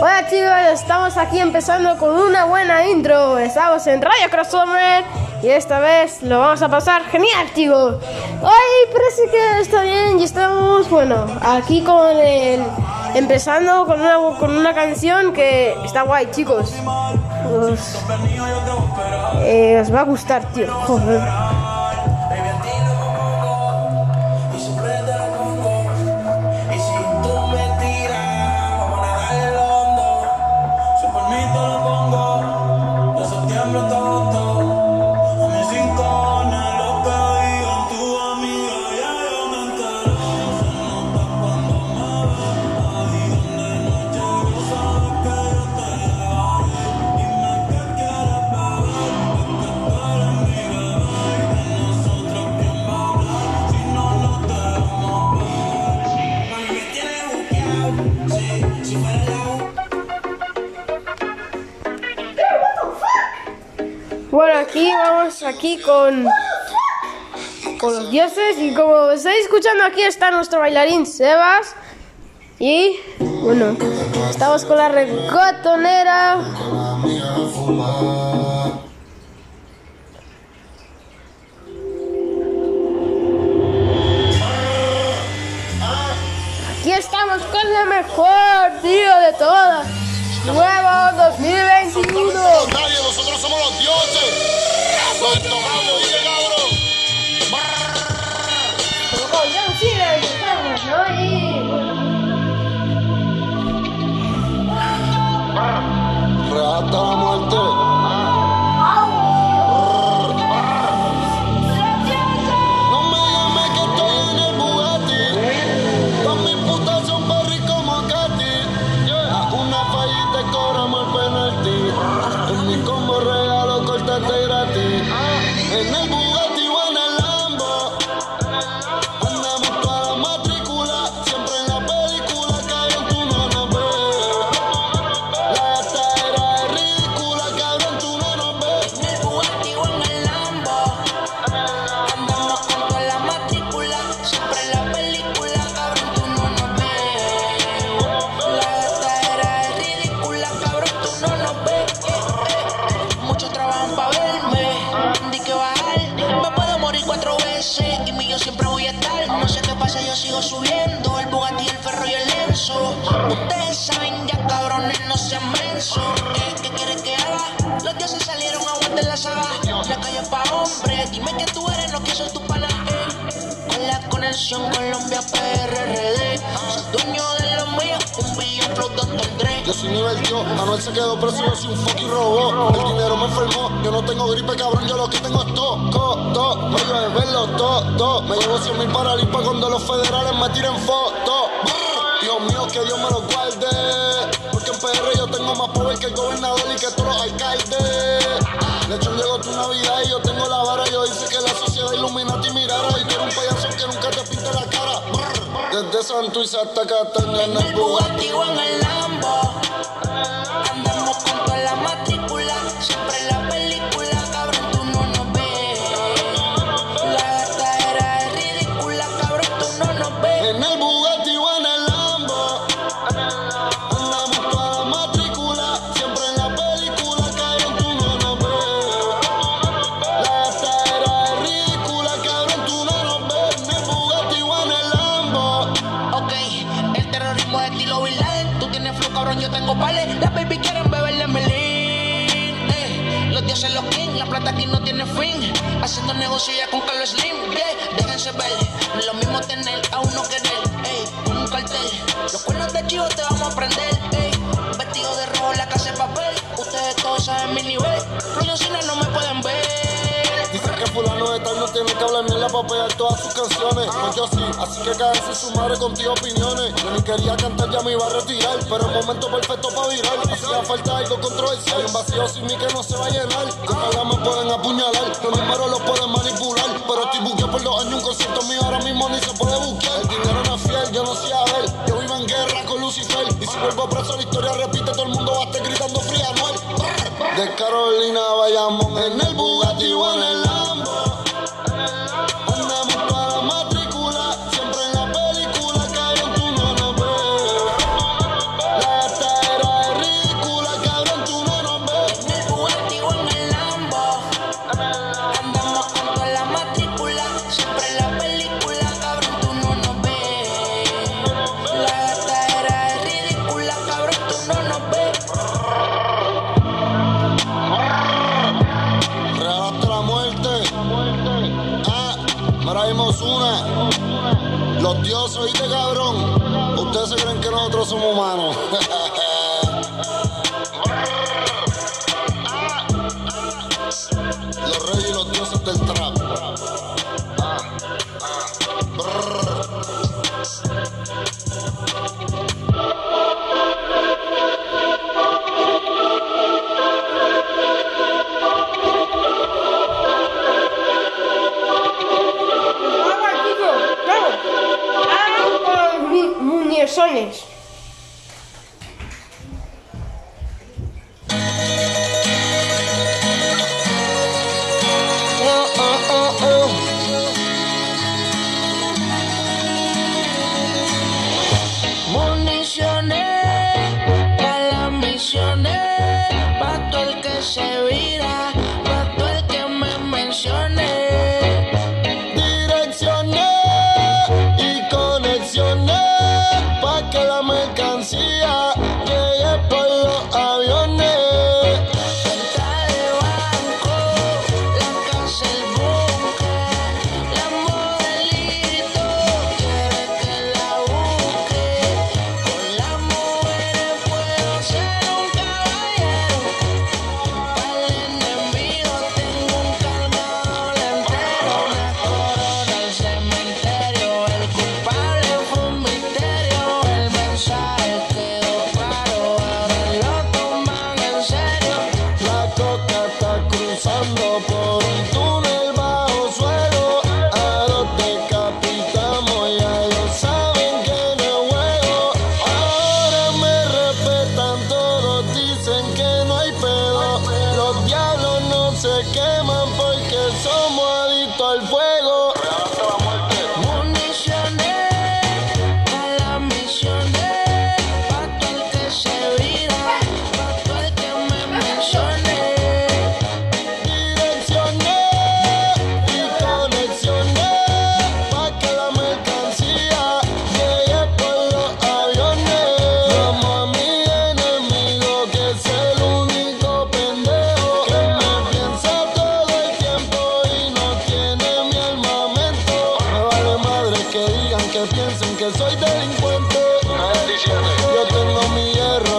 Hola chicos, estamos aquí empezando con una buena intro. Estamos en Radio Crossover y esta vez lo vamos a pasar genial, chicos. Hoy parece que está bien y estamos, bueno, aquí con el. Empezando con una, con una canción que está guay, chicos. Os, eh, os va a gustar, tío. Joder. Aquí con, con los dioses y como estáis escuchando aquí está nuestro bailarín Sebas y bueno, estamos con la recotonera. Aquí estamos con la mejor, tío, de todas. Los Eh, ¿Qué quieres que haga? Los dioses salieron a aguantar la saga. La calle pa' hombres. Dime que tú eres, no que soy tu pana. eh. Con la conexión Colombia PRRD. Soy dueño de lo mío. Un billón flow Dr. Dre. Yo soy nivel yo, Manuel se quedó preso, yo soy un fucking robot. El dinero me enfermó, yo no tengo gripe, cabrón, yo lo que tengo es todo, todo. Me llevo de verlo todo, Me llevo 100 mil para limpa cuando los federales me tiren fotos. Brr. Dios mío, que Dios me lo guarde. Porque en PR tengo más poder que el gobernador y que todos los alcaldes. De hecho, llegó tu Navidad y yo tengo la vara. Yo hice que la sociedad Illuminati mirara. Y eres un payaso que nunca te pinta la cara. Desde Santuiz hasta Cataña en el. Bugatti o en el Lambo. Andamos con toda la estilo Laden. Tú tienes flow, cabrón, yo tengo pales. Las baby quieren beberle melín. Eh, los dioses, los king, la plata aquí no tiene fin. Haciendo negocio ya con Carlos Slim. Déjense ver. No es lo mismo tener a uno querer. Ey, un cartel. Los cuernos de chivo te vamos a prender. Ey, vestido de rojo, la casa de papel. Ustedes todos saben mi nivel. Producciones no me fulano de tal no tiene que hablar mierda para pegar todas sus canciones. Pues yo sí, así que cállese su madre contigo opiniones. Yo ni quería cantar, ya me iba a retirar Pero el momento perfecto para virar. Hacía falta algo controversial Hay un vacío sin mí que no se va a llenar. Cada me pueden apuñalar Los números los pueden manipular. Pero estoy buqueado por dos años Un concierto mío ahora mismo ni se puede buquear. El dinero no es fiel, yo no sé a ver Yo vivo en guerra con Lucifer. Y si vuelvo preso la historia repite Todo el mundo va a estar gritando fría Anuel De Carolina vayamos En el Bugatti delincuente. Yo tengo mi hierro.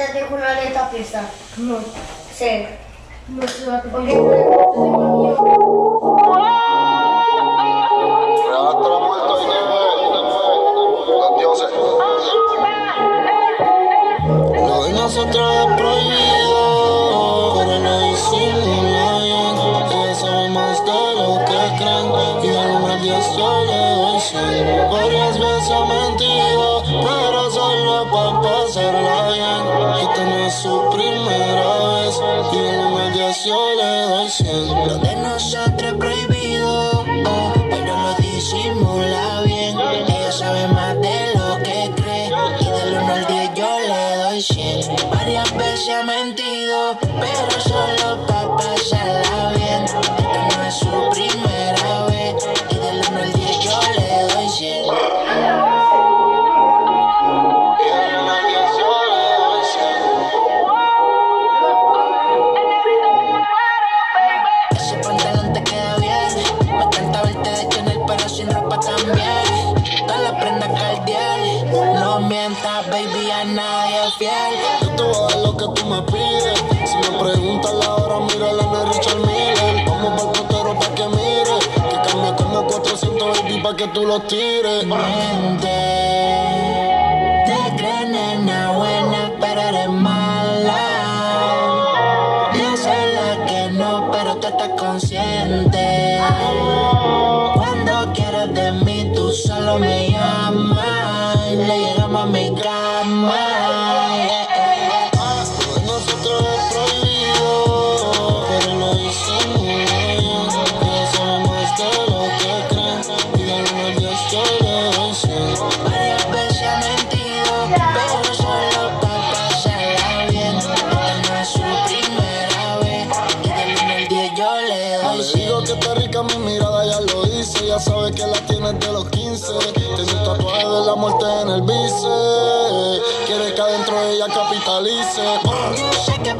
Quítate con la aleta presa. No. Sí. No se va a 寂寞 lo tires. Mente. Ella capitalice. Yo sé que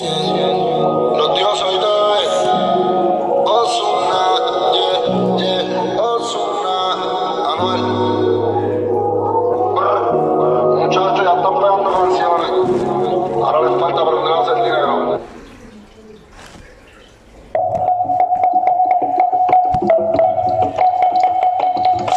Los dioses hoy te Ozuna, yeah, yeah, Ozuna, Anuel. Muchachos, ya están pegando canciones. Ahora les falta aprender a hacer dinero.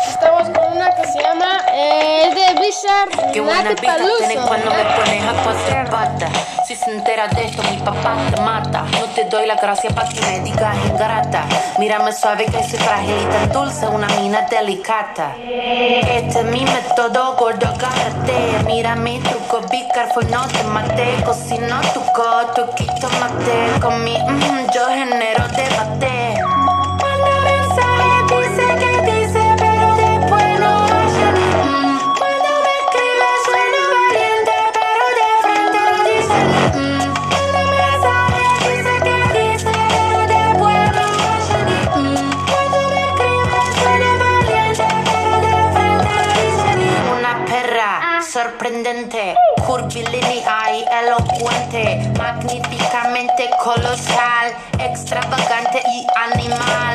Estamos con una que se llama eh, es de Blizzard Qué buena Nati vida Peluso. tienes cuando me pones a cuatro patas. Se entera de esto, mi papá te mata. No te doy la gracia para que me digas ingrata. Mírame suave que soy frágil y tan dulce, una mina delicata. Este es mi método, gordo, agárrate. Mira mi truco, be careful, no te mate. Cocino tu coto, quito mate. Con mi mm, yo genero debate. Colosal, extravagante y animal.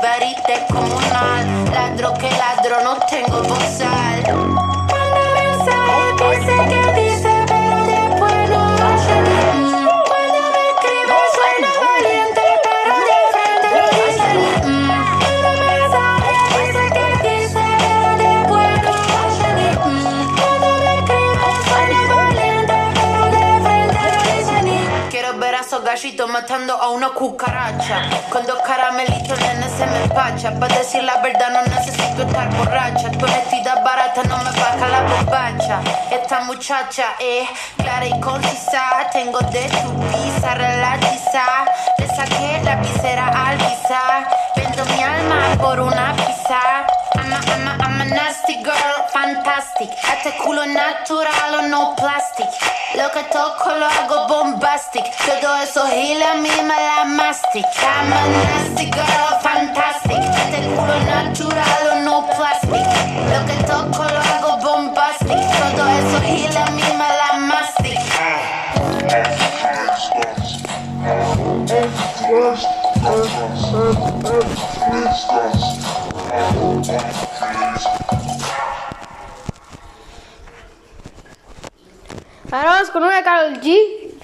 comunal, ladro que ladro, no tengo bozal. Manda mensaje, dice que gallitos matando a una cucaracha. Cuando caramelito el nene se me empacha. Para decir la verdad no necesito estar borracha. Tu honestidad barata no me baja la bombacha. Esta muchacha es clara y concisa. Tengo de tu pizza relatiza. Le saqué la visera al pisar. Vendo mi alma por una pizza. Fantastic. Este culo natural o no plastic. Lo que toco lo hago bombastic. Todo eso giles a mí me la mastic. I'm a nasty girl, fantastic. Este culo natural o no plastic. Lo que toco lo hago bombastic. Todo eso giles a mí me la mastic. Ahora vamos con una Carol G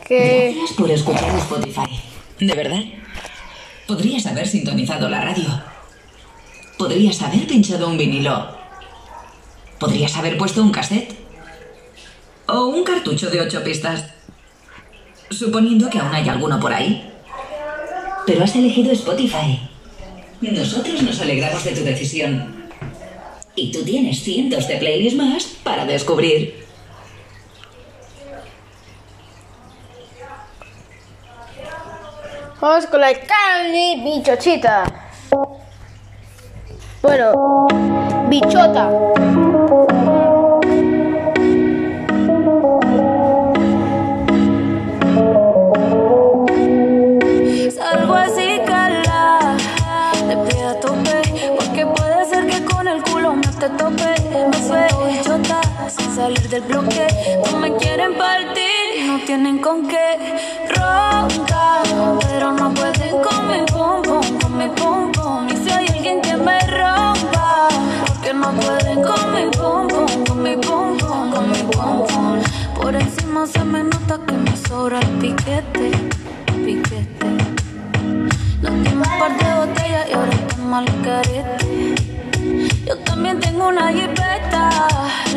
que Gracias por escuchar Spotify. ¿De verdad? Podrías haber sintonizado la radio. Podrías haber pinchado un vinilo. Podrías haber puesto un cassette. O un cartucho de ocho pistas. Suponiendo que aún hay alguno por ahí. Pero has elegido Spotify. Nosotros nos alegramos de tu decisión. Y tú tienes cientos de playlists más para descubrir. Vamos con la Candy Bichochita. Bueno, bichota. Salgo así, cala, de pie a tope, porque puede ser que con el culo me te tope. Me feo y chota, sin salir del bloque. No me quieren partir no tienen con qué roncar, pero no pueden con mi pum pum, con mi pum pum. Y si hay alguien que me rompa, porque no pueden con mi pum pum, con mi pum pum, con mi pum pum. Por encima se me nota que me sobra el piquete, piquete. Nos dimos un par de botellas y ahora estamos al carete. Yo también tengo una jipeta,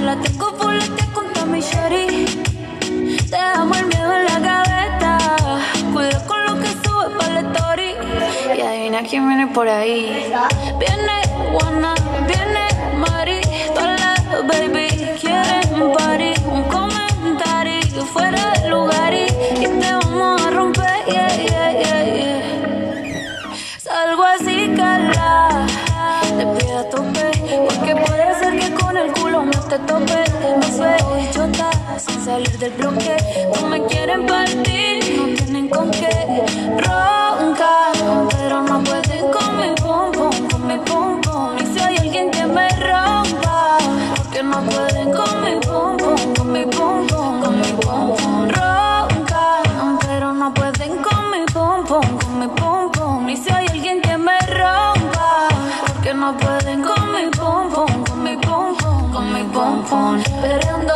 la tengo fulete con mi Sherry. Te amo el miedo en la gaveta, cuida con lo que sube para la story. Y adivina quién viene por ahí. Viene Juana, viene Mari, todas las baby quieren party. Un comentario fuera de lugar y, te vamos a romper, yeah, yeah, yeah, yeah. Salgo así, cala, de pie a tope, porque puede ser que con el culo me te tope. Salir del bloque. No me quieren partir, no tienen con qué roncar, pero no pueden con mi pum, con mi pum. Y si hay alguien que me rompa, porque no pueden con mi pum, con mi pum, con mi pum pum. Roncar, pero no pueden con mi pum, con mi pum. Y si hay alguien que me rompa, porque no pueden con mi pum, con mi pum, con mi pum pum. Perreando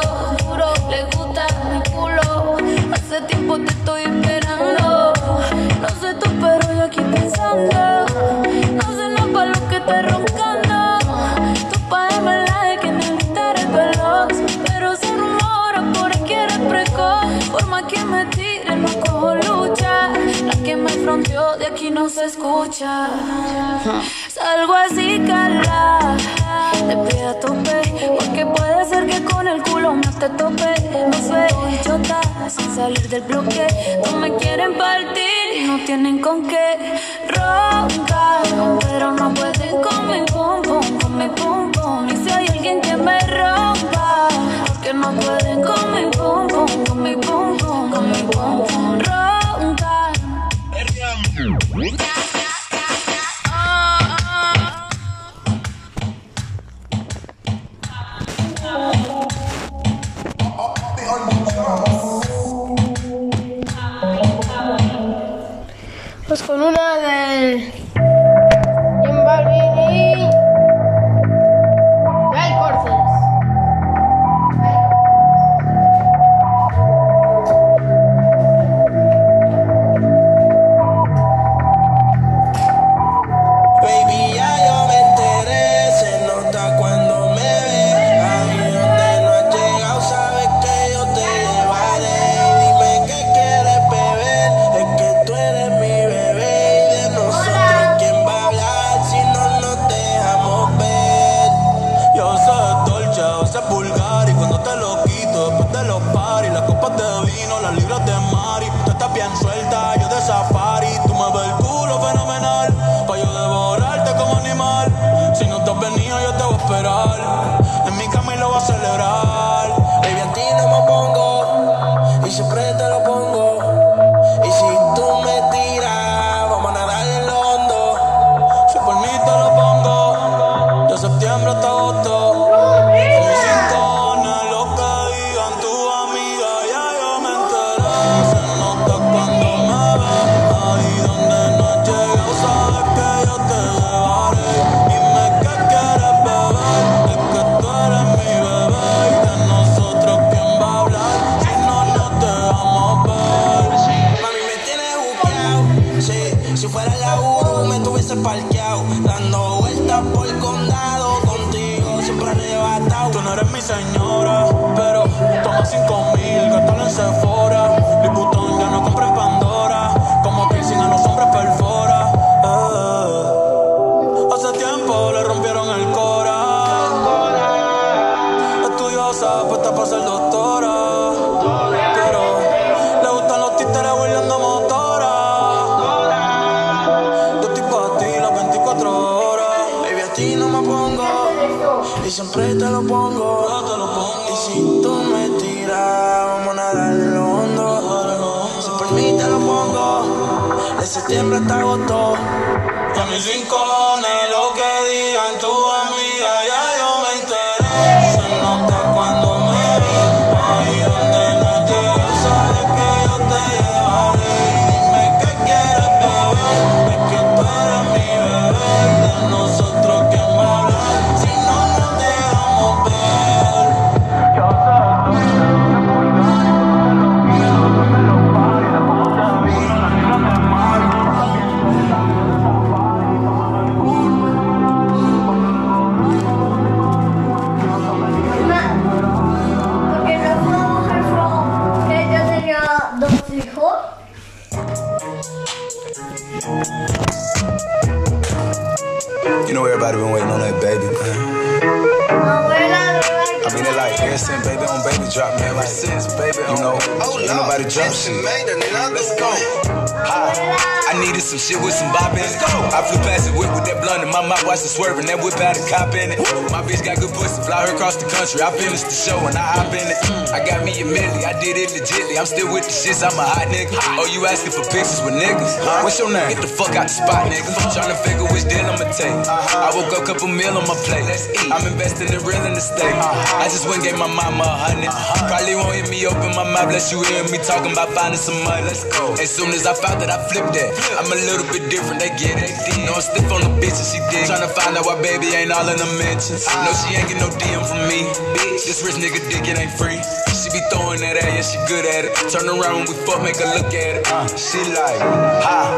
fronteó de aquí no se escucha. Salgo así, cala, de pie a tope. Porque puede ser que con el culo me te tope. Me y chota, sin salir del bloque. No me quieren partir no tienen con qué roncar. Pero no pueden con mi pum pum, con mi pum pum. Y si hay alguien que me rompa, porque no pueden con mi pum pum, con mi pum pum, con mi pum pum. Pues con una del. Septiembre hasta agosto. Y a mis rincones, staring that what fly across the country. I finished the show and I hop in it. I got me a milli, I did it legitly. I'm still with the shits, I'm a hot nigga. Oh, you asking for pictures with niggas? What's your name? Get the fuck out the spot, nigga. to figure which deal I'ma take. I woke up, couple meal on my plate. Let's eat. I'm investing in real estate. I just went and gave my mama a hundred. Uh-huh. Probably won't hear me open my mouth, bless you hear me talking about finding some money. Let's go. As soon as I found that, I flipped that. I'm a little bit different, they get it. No, I'm stiff on the bitch and she dig. to find out why baby ain't all in the mentions. Uh-huh. No, she ain't get no DM from me. Bitch, this rich nigga dick, it ain't free. She be throwing that at, yeah, she good at it. Turn around when we fuck, make her look at it. Uh, she like, ha.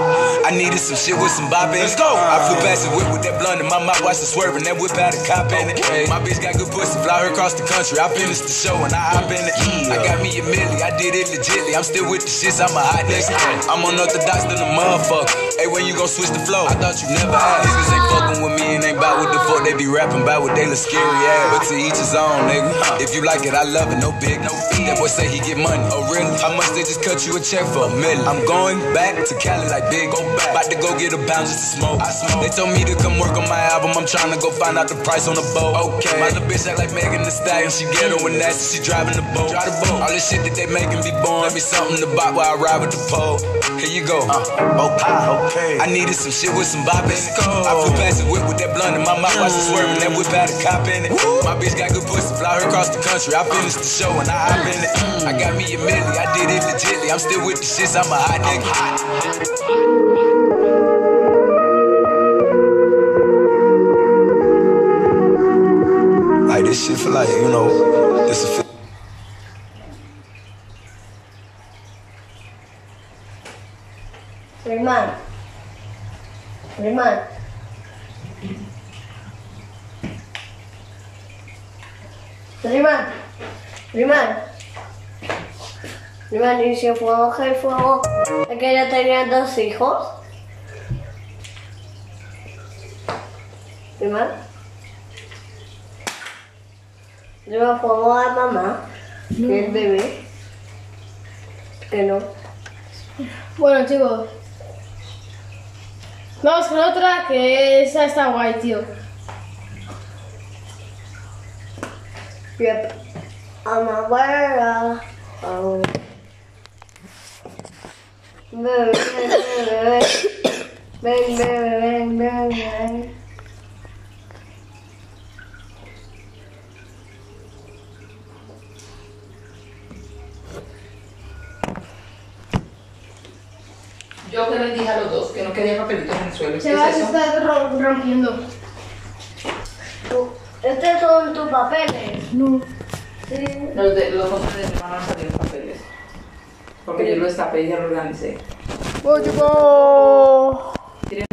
I needed some shit with some bop in. Let's go. I flew past the whip with that blunt in my mouth, watched it swerving. That whip out a cop in it. My bitch got good pussy, fly her across the country. I finished the show and I hop in it. I got me a milli, I did it legitly. I'm still with the shits, I'm a hot nigga. I'm unorthodox than a motherfucker. Hey, when you gon' switch the flow? I thought you never asked. Niggas ain't fucking with me and ain't bout what the fuck they be rapping about what they look scary ass. But to each his own, nigga. If you like it, I love it, no big, no fee. That boy say he get money. Oh, really? How much they just cut you a check for a million? I'm going back to Cali like big, go back. About to go get a pound just to smoke. I smoke. They told me to come work on my album. I'm trying to go find out the price on the boat. Okay. My little bitch act like Megan Thee Stallion. She ghetto and nasty. She driving the boat. Drive the boat. All this shit that they making be born. Let me something to buy while I ride with the pole. Here you go. Uh, okay. Okay. I needed some shit with some bop in it. I flew past the whip with that blunt in my mouth. Watch it swerving. That whip had a cop in it. My bitch got good pussy. Fly her across the country. I finished the show and I hop in it. I got me a milli. I did it legitly. I'm still with the shits. I'm a hot nigga. Like this shit for like, you know, this is Alemán. Alemán. Alemán. Alemán dice fuego, y fuego. Aquella tenía dos hijos. Alemán. Alemán fuego a mamá no. y el bebé. Que no. Bueno chicos. Vamos con otra que esa está guay, tío. Yep. I'm a abuela. Oh. Ven, ven, ven, ven, ven, ven, ven, ven, Yo que les dije a los dos que no quería papelitos en el suelo. ¿Qué Se va a estar rom- rompiendo. Estos son tus papeles. No. Sí. Los de los otros de mi hermano no salieron papeles. Porque yo lo destapé y ya lo organicé. Tienen